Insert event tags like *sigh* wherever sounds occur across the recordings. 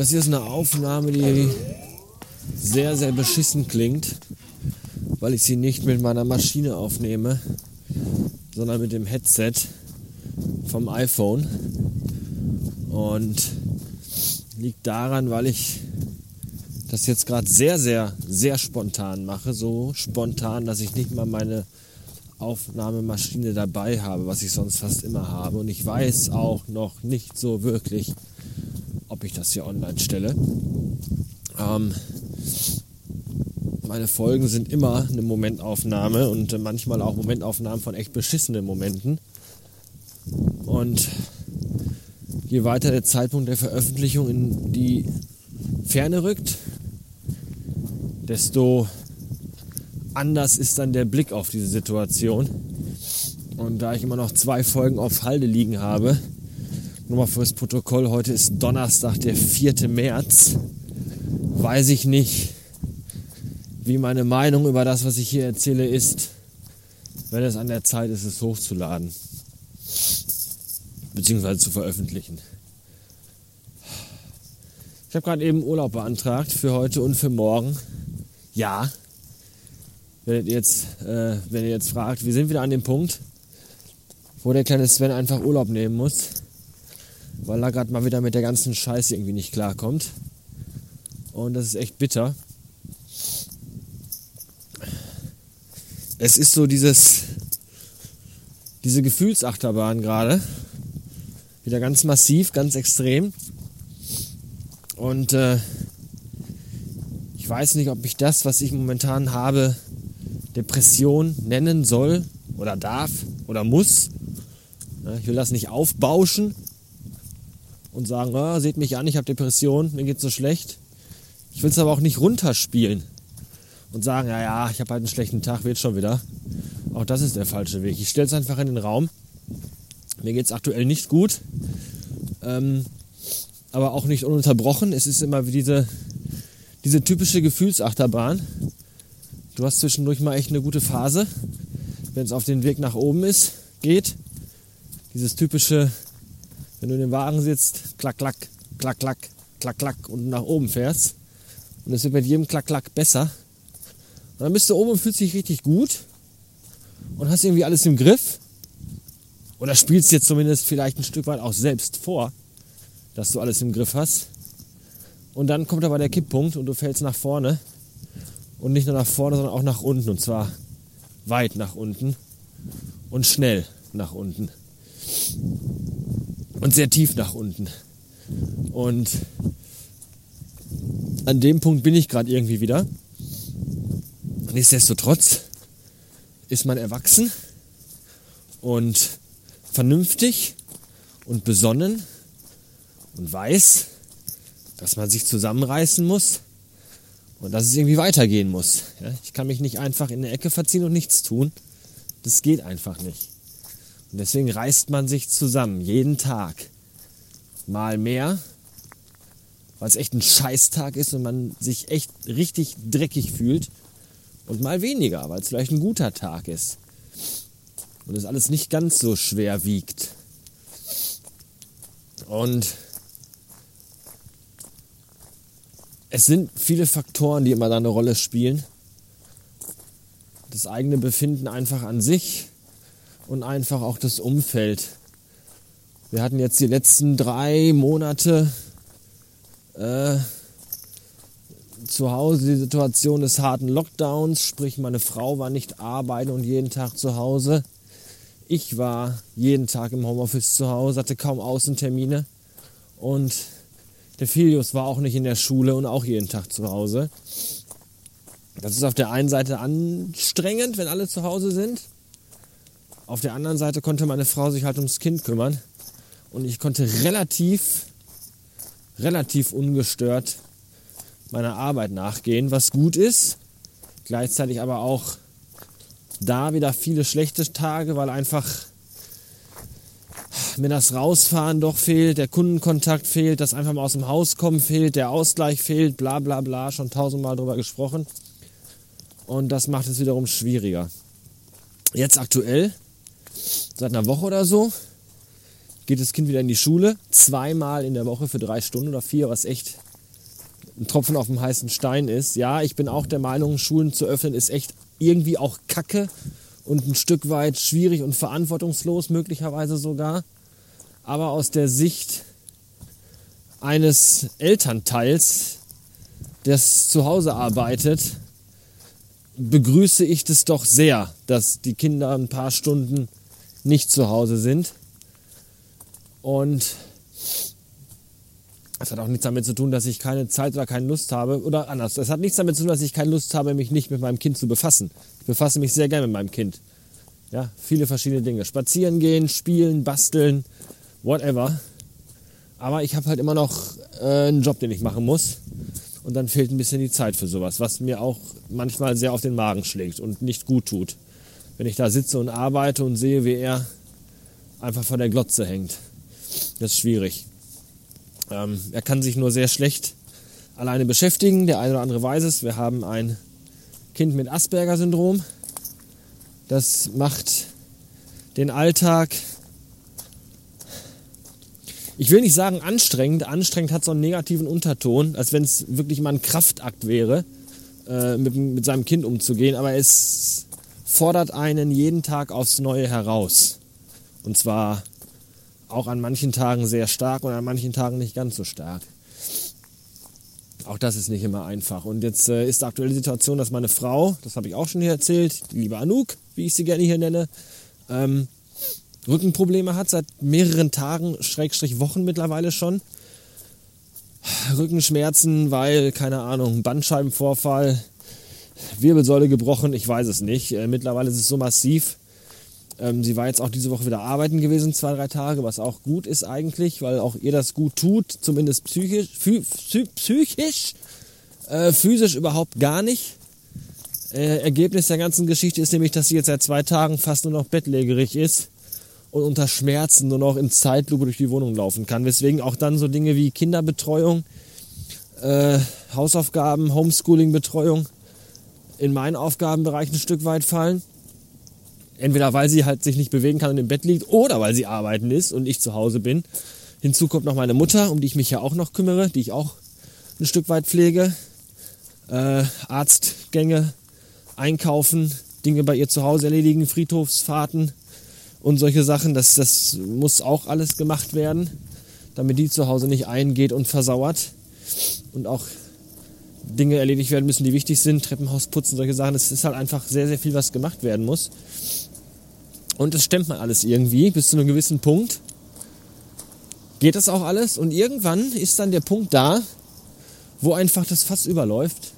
Das hier ist eine Aufnahme, die sehr, sehr beschissen klingt, weil ich sie nicht mit meiner Maschine aufnehme, sondern mit dem Headset vom iPhone. Und liegt daran, weil ich das jetzt gerade sehr, sehr, sehr spontan mache. So spontan, dass ich nicht mal meine Aufnahmemaschine dabei habe, was ich sonst fast immer habe. Und ich weiß auch noch nicht so wirklich, ob ich das hier online stelle. Ähm, meine Folgen sind immer eine Momentaufnahme und manchmal auch Momentaufnahmen von echt beschissenen Momenten. Und je weiter der Zeitpunkt der Veröffentlichung in die Ferne rückt, desto anders ist dann der Blick auf diese Situation. Und da ich immer noch zwei Folgen auf Halde liegen habe, nur mal fürs Protokoll, heute ist Donnerstag, der 4. März, weiß ich nicht, wie meine Meinung über das, was ich hier erzähle, ist, wenn es an der Zeit ist, es hochzuladen. Beziehungsweise zu veröffentlichen. Ich habe gerade eben Urlaub beantragt für heute und für morgen. Ja, wenn ihr jetzt, äh, wenn ihr jetzt fragt, wir sind wieder an dem Punkt, wo der kleine Sven einfach Urlaub nehmen muss, weil er gerade mal wieder mit der ganzen Scheiße irgendwie nicht klarkommt. Und das ist echt bitter. Es ist so dieses, diese Gefühlsachterbahn gerade. Wieder ganz massiv, ganz extrem. Und äh, ich weiß nicht, ob ich das, was ich momentan habe, Depression nennen soll oder darf oder muss. Ich will das nicht aufbauschen und sagen, oh, seht mich an, ich habe Depression, mir geht's so schlecht. Ich will es aber auch nicht runterspielen und sagen, ja, ja, ich habe halt einen schlechten Tag, wird schon wieder. Auch das ist der falsche Weg. Ich stelle es einfach in den Raum. Mir geht es aktuell nicht gut, ähm, aber auch nicht ununterbrochen. Es ist immer wie diese, diese typische Gefühlsachterbahn. Du hast zwischendurch mal echt eine gute Phase, wenn es auf den Weg nach oben ist, geht. Dieses typische, wenn du in dem Wagen sitzt, klack, klack, klack, klack, klack, klack und nach oben fährst. Und es wird mit jedem klack, klack besser. Und dann bist du oben und fühlst dich richtig gut und hast irgendwie alles im Griff. Oder spielst dir zumindest vielleicht ein Stück weit auch selbst vor, dass du alles im Griff hast. Und dann kommt aber der Kipppunkt und du fällst nach vorne und nicht nur nach vorne, sondern auch nach unten. Und zwar weit nach unten und schnell nach unten. Und sehr tief nach unten. Und an dem Punkt bin ich gerade irgendwie wieder. Nichtsdestotrotz ist man erwachsen und vernünftig und besonnen und weiß, dass man sich zusammenreißen muss und dass es irgendwie weitergehen muss. Ja, ich kann mich nicht einfach in eine Ecke verziehen und nichts tun. Das geht einfach nicht. Und deswegen reißt man sich zusammen, jeden Tag. Mal mehr, weil es echt ein Scheißtag ist und man sich echt richtig dreckig fühlt. Und mal weniger, weil es vielleicht ein guter Tag ist. Und es alles nicht ganz so schwer wiegt. Und es sind viele Faktoren, die immer da eine Rolle spielen. Das eigene Befinden einfach an sich und einfach auch das Umfeld. Wir hatten jetzt die letzten drei Monate äh, zu Hause die Situation des harten Lockdowns, sprich meine Frau war nicht arbeiten und jeden Tag zu Hause. Ich war jeden Tag im Homeoffice zu Hause, hatte kaum Außentermine und der Filius war auch nicht in der Schule und auch jeden Tag zu Hause. Das ist auf der einen Seite anstrengend, wenn alle zu Hause sind. Auf der anderen Seite konnte meine Frau sich halt ums Kind kümmern. Und ich konnte relativ, relativ ungestört meiner Arbeit nachgehen, was gut ist. Gleichzeitig aber auch da wieder viele schlechte Tage, weil einfach mir das Rausfahren doch fehlt, der Kundenkontakt fehlt, das einfach mal aus dem Haus kommen fehlt, der Ausgleich fehlt, bla bla bla, schon tausendmal drüber gesprochen. Und das macht es wiederum schwieriger. Jetzt aktuell, seit einer Woche oder so, geht das Kind wieder in die Schule, zweimal in der Woche für drei Stunden oder vier, was echt ein Tropfen auf dem heißen Stein ist. Ja, ich bin auch der Meinung, Schulen zu öffnen ist echt irgendwie auch Kacke und ein Stück weit schwierig und verantwortungslos, möglicherweise sogar. Aber aus der Sicht eines Elternteils, das zu Hause arbeitet, begrüße ich das doch sehr, dass die Kinder ein paar Stunden nicht zu Hause sind. Und es hat auch nichts damit zu tun, dass ich keine Zeit oder keine Lust habe. Oder anders. Es hat nichts damit zu tun, dass ich keine Lust habe, mich nicht mit meinem Kind zu befassen. Ich befasse mich sehr gerne mit meinem Kind. Ja, viele verschiedene Dinge. Spazieren gehen, spielen, basteln, whatever. Aber ich habe halt immer noch äh, einen Job, den ich machen muss. Und dann fehlt ein bisschen die Zeit für sowas, was mir auch manchmal sehr auf den Magen schlägt und nicht gut tut. Wenn ich da sitze und arbeite und sehe, wie er einfach vor der Glotze hängt. Das ist schwierig. Ähm, er kann sich nur sehr schlecht alleine beschäftigen. Der eine oder andere weiß es. Wir haben ein Kind mit Asperger-Syndrom. Das macht den Alltag, ich will nicht sagen anstrengend. Anstrengend hat so einen negativen Unterton, als wenn es wirklich mal ein Kraftakt wäre, äh, mit, mit seinem Kind umzugehen. Aber es fordert einen jeden Tag aufs Neue heraus. Und zwar auch an manchen Tagen sehr stark und an manchen Tagen nicht ganz so stark. Auch das ist nicht immer einfach. Und jetzt äh, ist die aktuelle Situation, dass meine Frau, das habe ich auch schon hier erzählt, die liebe Anouk, wie ich sie gerne hier nenne, ähm, Rückenprobleme hat seit mehreren Tagen, Schrägstrich Wochen mittlerweile schon. Rückenschmerzen, weil, keine Ahnung, Bandscheibenvorfall, Wirbelsäule gebrochen, ich weiß es nicht. Äh, mittlerweile ist es so massiv, ähm, sie war jetzt auch diese Woche wieder arbeiten gewesen, zwei, drei Tage, was auch gut ist eigentlich, weil auch ihr das gut tut, zumindest psychisch, psychisch äh, physisch überhaupt gar nicht. Äh, Ergebnis der ganzen Geschichte ist nämlich, dass sie jetzt seit zwei Tagen fast nur noch bettlägerig ist und unter Schmerzen nur noch in Zeitlupe durch die Wohnung laufen kann. Weswegen auch dann so Dinge wie Kinderbetreuung, äh, Hausaufgaben, Homeschooling-Betreuung in meinen Aufgabenbereich ein Stück weit fallen. Entweder weil sie halt sich nicht bewegen kann und im Bett liegt oder weil sie arbeiten ist und ich zu Hause bin. Hinzu kommt noch meine Mutter, um die ich mich ja auch noch kümmere, die ich auch ein Stück weit pflege. Äh, Arztgänge, einkaufen, Dinge bei ihr zu Hause erledigen, Friedhofsfahrten und solche Sachen. Das, das muss auch alles gemacht werden, damit die zu Hause nicht eingeht und versauert. Und auch Dinge erledigt werden müssen, die wichtig sind, Treppenhaus putzen, solche Sachen. Es ist halt einfach sehr, sehr viel, was gemacht werden muss. Und das stemmt man alles irgendwie bis zu einem gewissen Punkt. Geht das auch alles? Und irgendwann ist dann der Punkt da, wo einfach das Fass überläuft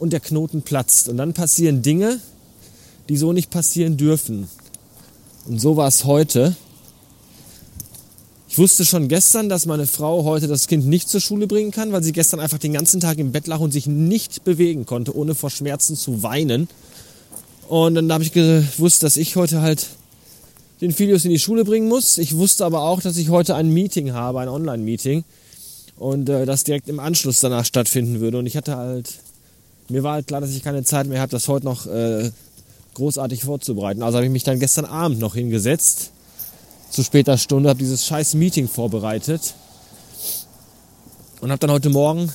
und der Knoten platzt. Und dann passieren Dinge, die so nicht passieren dürfen. Und so war es heute. Ich wusste schon gestern, dass meine Frau heute das Kind nicht zur Schule bringen kann, weil sie gestern einfach den ganzen Tag im Bett lag und sich nicht bewegen konnte, ohne vor Schmerzen zu weinen. Und dann habe ich gewusst, dass ich heute halt den Filius in die Schule bringen muss. Ich wusste aber auch, dass ich heute ein Meeting habe, ein Online-Meeting. Und äh, das direkt im Anschluss danach stattfinden würde. Und ich hatte halt, mir war halt klar, dass ich keine Zeit mehr habe, das heute noch äh, großartig vorzubereiten. Also habe ich mich dann gestern Abend noch hingesetzt, zu später Stunde, habe dieses scheiß Meeting vorbereitet. Und habe dann heute Morgen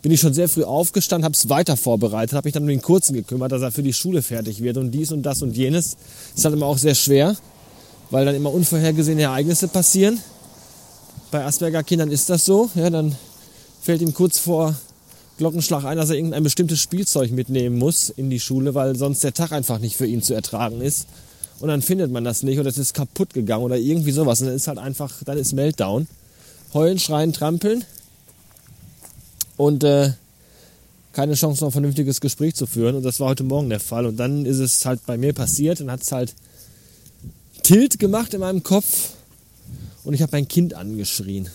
bin ich schon sehr früh aufgestanden, habe es weiter vorbereitet, habe mich dann um den Kurzen gekümmert, dass er für die Schule fertig wird und dies und das und jenes. Ist halt immer auch sehr schwer weil dann immer unvorhergesehene Ereignisse passieren. Bei Asperger-Kindern ist das so. Ja, dann fällt ihm kurz vor Glockenschlag ein, dass er irgendein bestimmtes Spielzeug mitnehmen muss in die Schule, weil sonst der Tag einfach nicht für ihn zu ertragen ist. Und dann findet man das nicht oder es ist kaputt gegangen oder irgendwie sowas. Und dann ist halt einfach, dann ist Meltdown. Heulen, schreien, trampeln. Und äh, keine Chance, noch ein vernünftiges Gespräch zu führen. Und das war heute Morgen der Fall. Und dann ist es halt bei mir passiert und hat es halt Tilt gemacht in meinem Kopf und ich habe mein Kind angeschrien.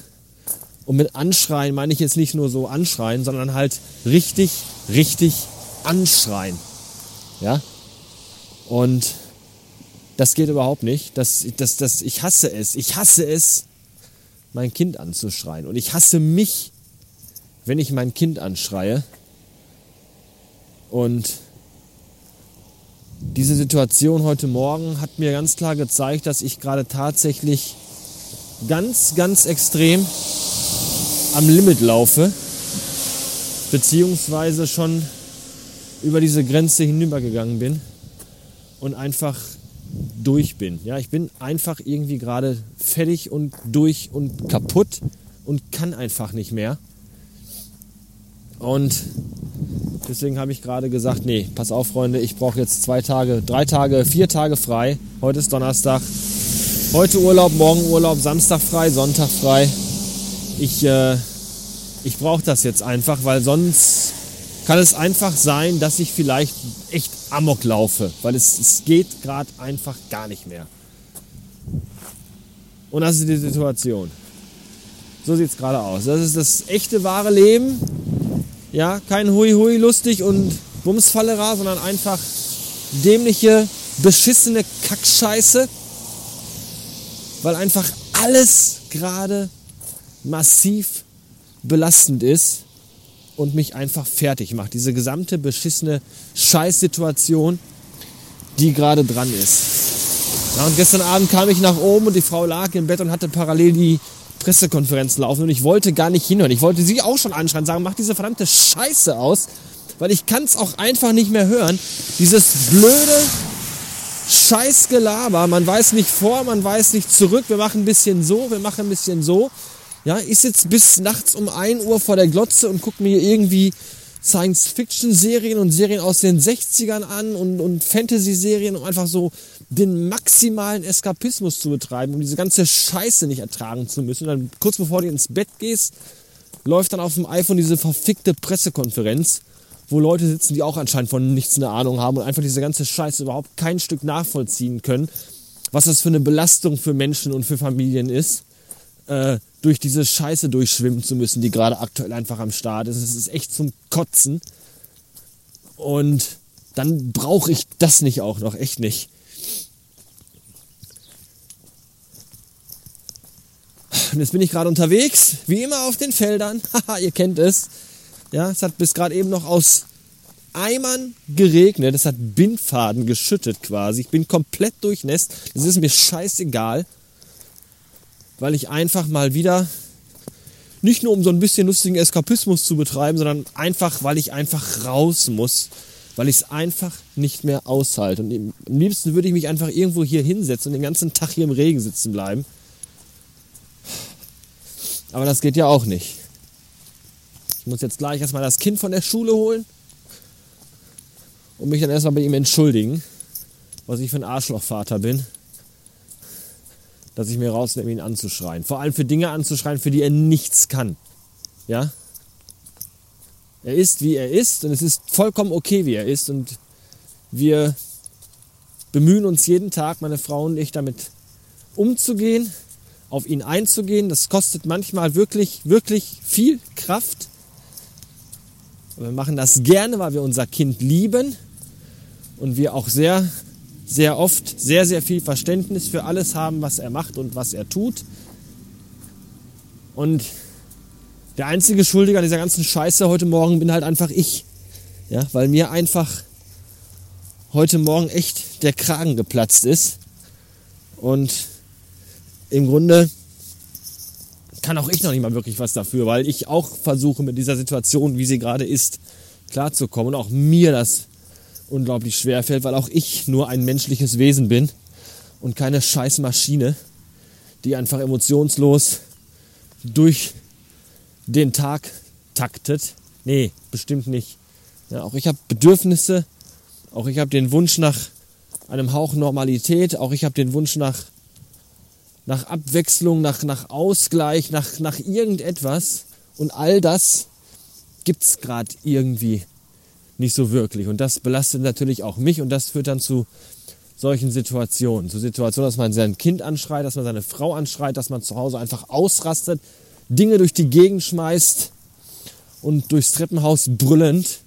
Und mit anschreien meine ich jetzt nicht nur so anschreien, sondern halt richtig, richtig anschreien. Ja? Und das geht überhaupt nicht. Das, das, das, ich hasse es. Ich hasse es, mein Kind anzuschreien. Und ich hasse mich, wenn ich mein Kind anschreie. Und diese Situation heute Morgen hat mir ganz klar gezeigt, dass ich gerade tatsächlich ganz, ganz extrem am Limit laufe beziehungsweise schon über diese Grenze hinübergegangen bin und einfach durch bin. Ja, ich bin einfach irgendwie gerade fertig und durch und kaputt und kann einfach nicht mehr. Und deswegen habe ich gerade gesagt, nee, pass auf, Freunde, ich brauche jetzt zwei Tage, drei Tage, vier Tage frei. Heute ist Donnerstag. Heute Urlaub, morgen Urlaub, Samstag frei, Sonntag frei. Ich, äh, ich brauche das jetzt einfach, weil sonst kann es einfach sein, dass ich vielleicht echt amok laufe, weil es, es geht gerade einfach gar nicht mehr. Und das ist die Situation. So sieht es gerade aus. Das ist das echte, wahre Leben. Ja, kein Hui Hui lustig und Bumsfallera, sondern einfach dämliche, beschissene Kackscheiße. Weil einfach alles gerade massiv belastend ist und mich einfach fertig macht. Diese gesamte beschissene Scheißsituation, die gerade dran ist. Ja, und gestern Abend kam ich nach oben und die Frau lag im Bett und hatte parallel die Pressekonferenz laufen und ich wollte gar nicht hinhören. Ich wollte sie auch schon anschreien, sagen, mach diese verdammte Scheiße aus, weil ich kann es auch einfach nicht mehr hören. Dieses blöde Scheißgelaber, man weiß nicht vor, man weiß nicht zurück, wir machen ein bisschen so, wir machen ein bisschen so. Ja, ich sitze bis nachts um 1 Uhr vor der Glotze und gucke mir irgendwie Science-Fiction-Serien und Serien aus den 60ern an und, und Fantasy-Serien, um einfach so den maximalen Eskapismus zu betreiben, um diese ganze Scheiße nicht ertragen zu müssen. Und dann kurz bevor du ins Bett gehst, läuft dann auf dem iPhone diese verfickte Pressekonferenz, wo Leute sitzen, die auch anscheinend von nichts eine Ahnung haben und einfach diese ganze Scheiße überhaupt kein Stück nachvollziehen können, was das für eine Belastung für Menschen und für Familien ist. Äh, durch diese Scheiße durchschwimmen zu müssen, die gerade aktuell einfach am Start ist. Es ist echt zum Kotzen. Und dann brauche ich das nicht auch noch, echt nicht. Und jetzt bin ich gerade unterwegs, wie immer auf den Feldern. *laughs* Haha, ihr kennt es. Ja, es hat bis gerade eben noch aus Eimern geregnet. Es hat Bindfaden geschüttet quasi. Ich bin komplett durchnässt. Das ist mir scheißegal weil ich einfach mal wieder nicht nur um so ein bisschen lustigen Eskapismus zu betreiben, sondern einfach, weil ich einfach raus muss, weil ich es einfach nicht mehr aushalte. Und am liebsten würde ich mich einfach irgendwo hier hinsetzen und den ganzen Tag hier im Regen sitzen bleiben. Aber das geht ja auch nicht. Ich muss jetzt gleich erstmal das Kind von der Schule holen und mich dann erstmal bei ihm entschuldigen, was ich für ein Arschlochvater bin dass ich mir rausnehme, ihn anzuschreien. Vor allem für Dinge anzuschreien, für die er nichts kann. Ja? Er ist, wie er ist und es ist vollkommen okay, wie er ist. Und wir bemühen uns jeden Tag, meine Frau und ich, damit umzugehen, auf ihn einzugehen. Das kostet manchmal wirklich, wirklich viel Kraft. Aber wir machen das gerne, weil wir unser Kind lieben und wir auch sehr sehr oft sehr, sehr viel Verständnis für alles haben, was er macht und was er tut. Und der einzige Schuldige an dieser ganzen Scheiße heute Morgen bin halt einfach ich. Ja, weil mir einfach heute Morgen echt der Kragen geplatzt ist. Und im Grunde kann auch ich noch nicht mal wirklich was dafür, weil ich auch versuche mit dieser Situation, wie sie gerade ist, klarzukommen und auch mir das unglaublich schwer fällt, weil auch ich nur ein menschliches Wesen bin und keine scheiß Maschine, die einfach emotionslos durch den Tag taktet. Nee, bestimmt nicht. Ja, auch ich habe Bedürfnisse, auch ich habe den Wunsch nach einem Hauch Normalität, auch ich habe den Wunsch nach, nach Abwechslung, nach, nach Ausgleich, nach, nach irgendetwas. Und all das gibt es gerade irgendwie nicht so wirklich. Und das belastet natürlich auch mich und das führt dann zu solchen Situationen. Zu Situationen, dass man sein Kind anschreit, dass man seine Frau anschreit, dass man zu Hause einfach ausrastet, Dinge durch die Gegend schmeißt und durchs Treppenhaus brüllend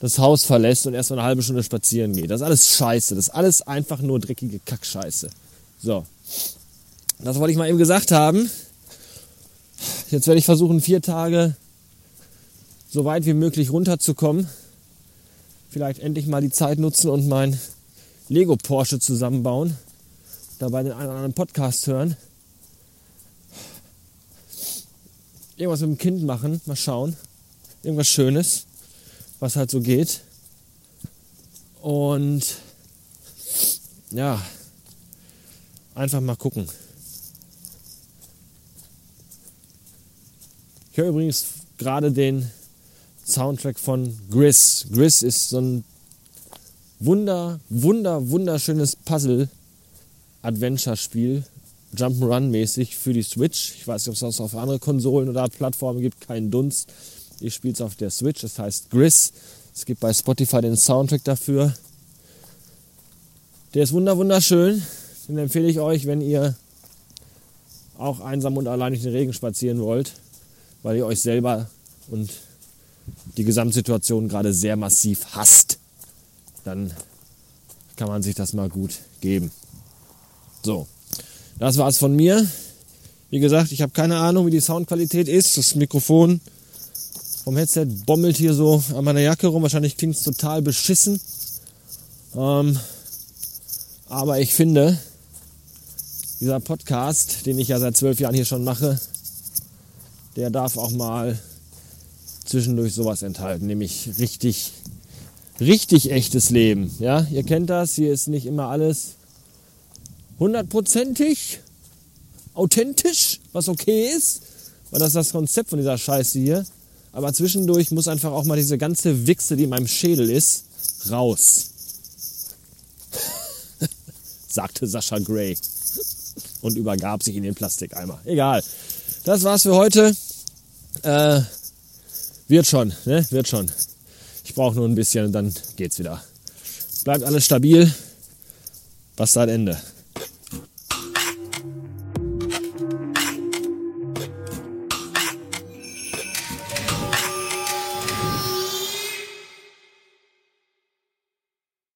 das Haus verlässt und erst mal eine halbe Stunde spazieren geht. Das ist alles scheiße. Das ist alles einfach nur dreckige Kackscheiße. So. Das wollte ich mal eben gesagt haben. Jetzt werde ich versuchen, vier Tage so weit wie möglich runterzukommen vielleicht endlich mal die Zeit nutzen und mein Lego Porsche zusammenbauen, dabei den einen oder anderen Podcast hören, irgendwas mit dem Kind machen, mal schauen. Irgendwas Schönes, was halt so geht. Und ja, einfach mal gucken. Ich höre übrigens gerade den Soundtrack von Gris. Gris ist so ein wunder, wunder, wunderschönes Puzzle-Adventure-Spiel, Jump'n'Run-mäßig für die Switch. Ich weiß nicht, ob es das auf andere Konsolen oder Plattformen gibt, keinen Dunst. Ich spiele es auf der Switch, es heißt Gris. Es gibt bei Spotify den Soundtrack dafür. Der ist wunder wunderschön. Den empfehle ich euch, wenn ihr auch einsam und allein durch den Regen spazieren wollt, weil ihr euch selber und die Gesamtsituation gerade sehr massiv hasst. Dann kann man sich das mal gut geben. So, das war's von mir. Wie gesagt, ich habe keine Ahnung, wie die Soundqualität ist. Das Mikrofon vom Headset bommelt hier so an meiner Jacke rum. Wahrscheinlich klingt es total beschissen. Ähm, aber ich finde, dieser Podcast, den ich ja seit zwölf Jahren hier schon mache, der darf auch mal zwischendurch sowas enthalten, nämlich richtig, richtig echtes Leben. Ja, ihr kennt das, hier ist nicht immer alles hundertprozentig authentisch, was okay ist, weil das ist das Konzept von dieser Scheiße hier. Aber zwischendurch muss einfach auch mal diese ganze Wichse, die in meinem Schädel ist, raus. *laughs* sagte Sascha Gray und übergab sich in den Plastikeimer. Egal. Das war's für heute. Äh, wird schon, ne? Wird schon. Ich brauche nur ein bisschen und dann geht's wieder. Bleibt alles stabil. Bastard Ende.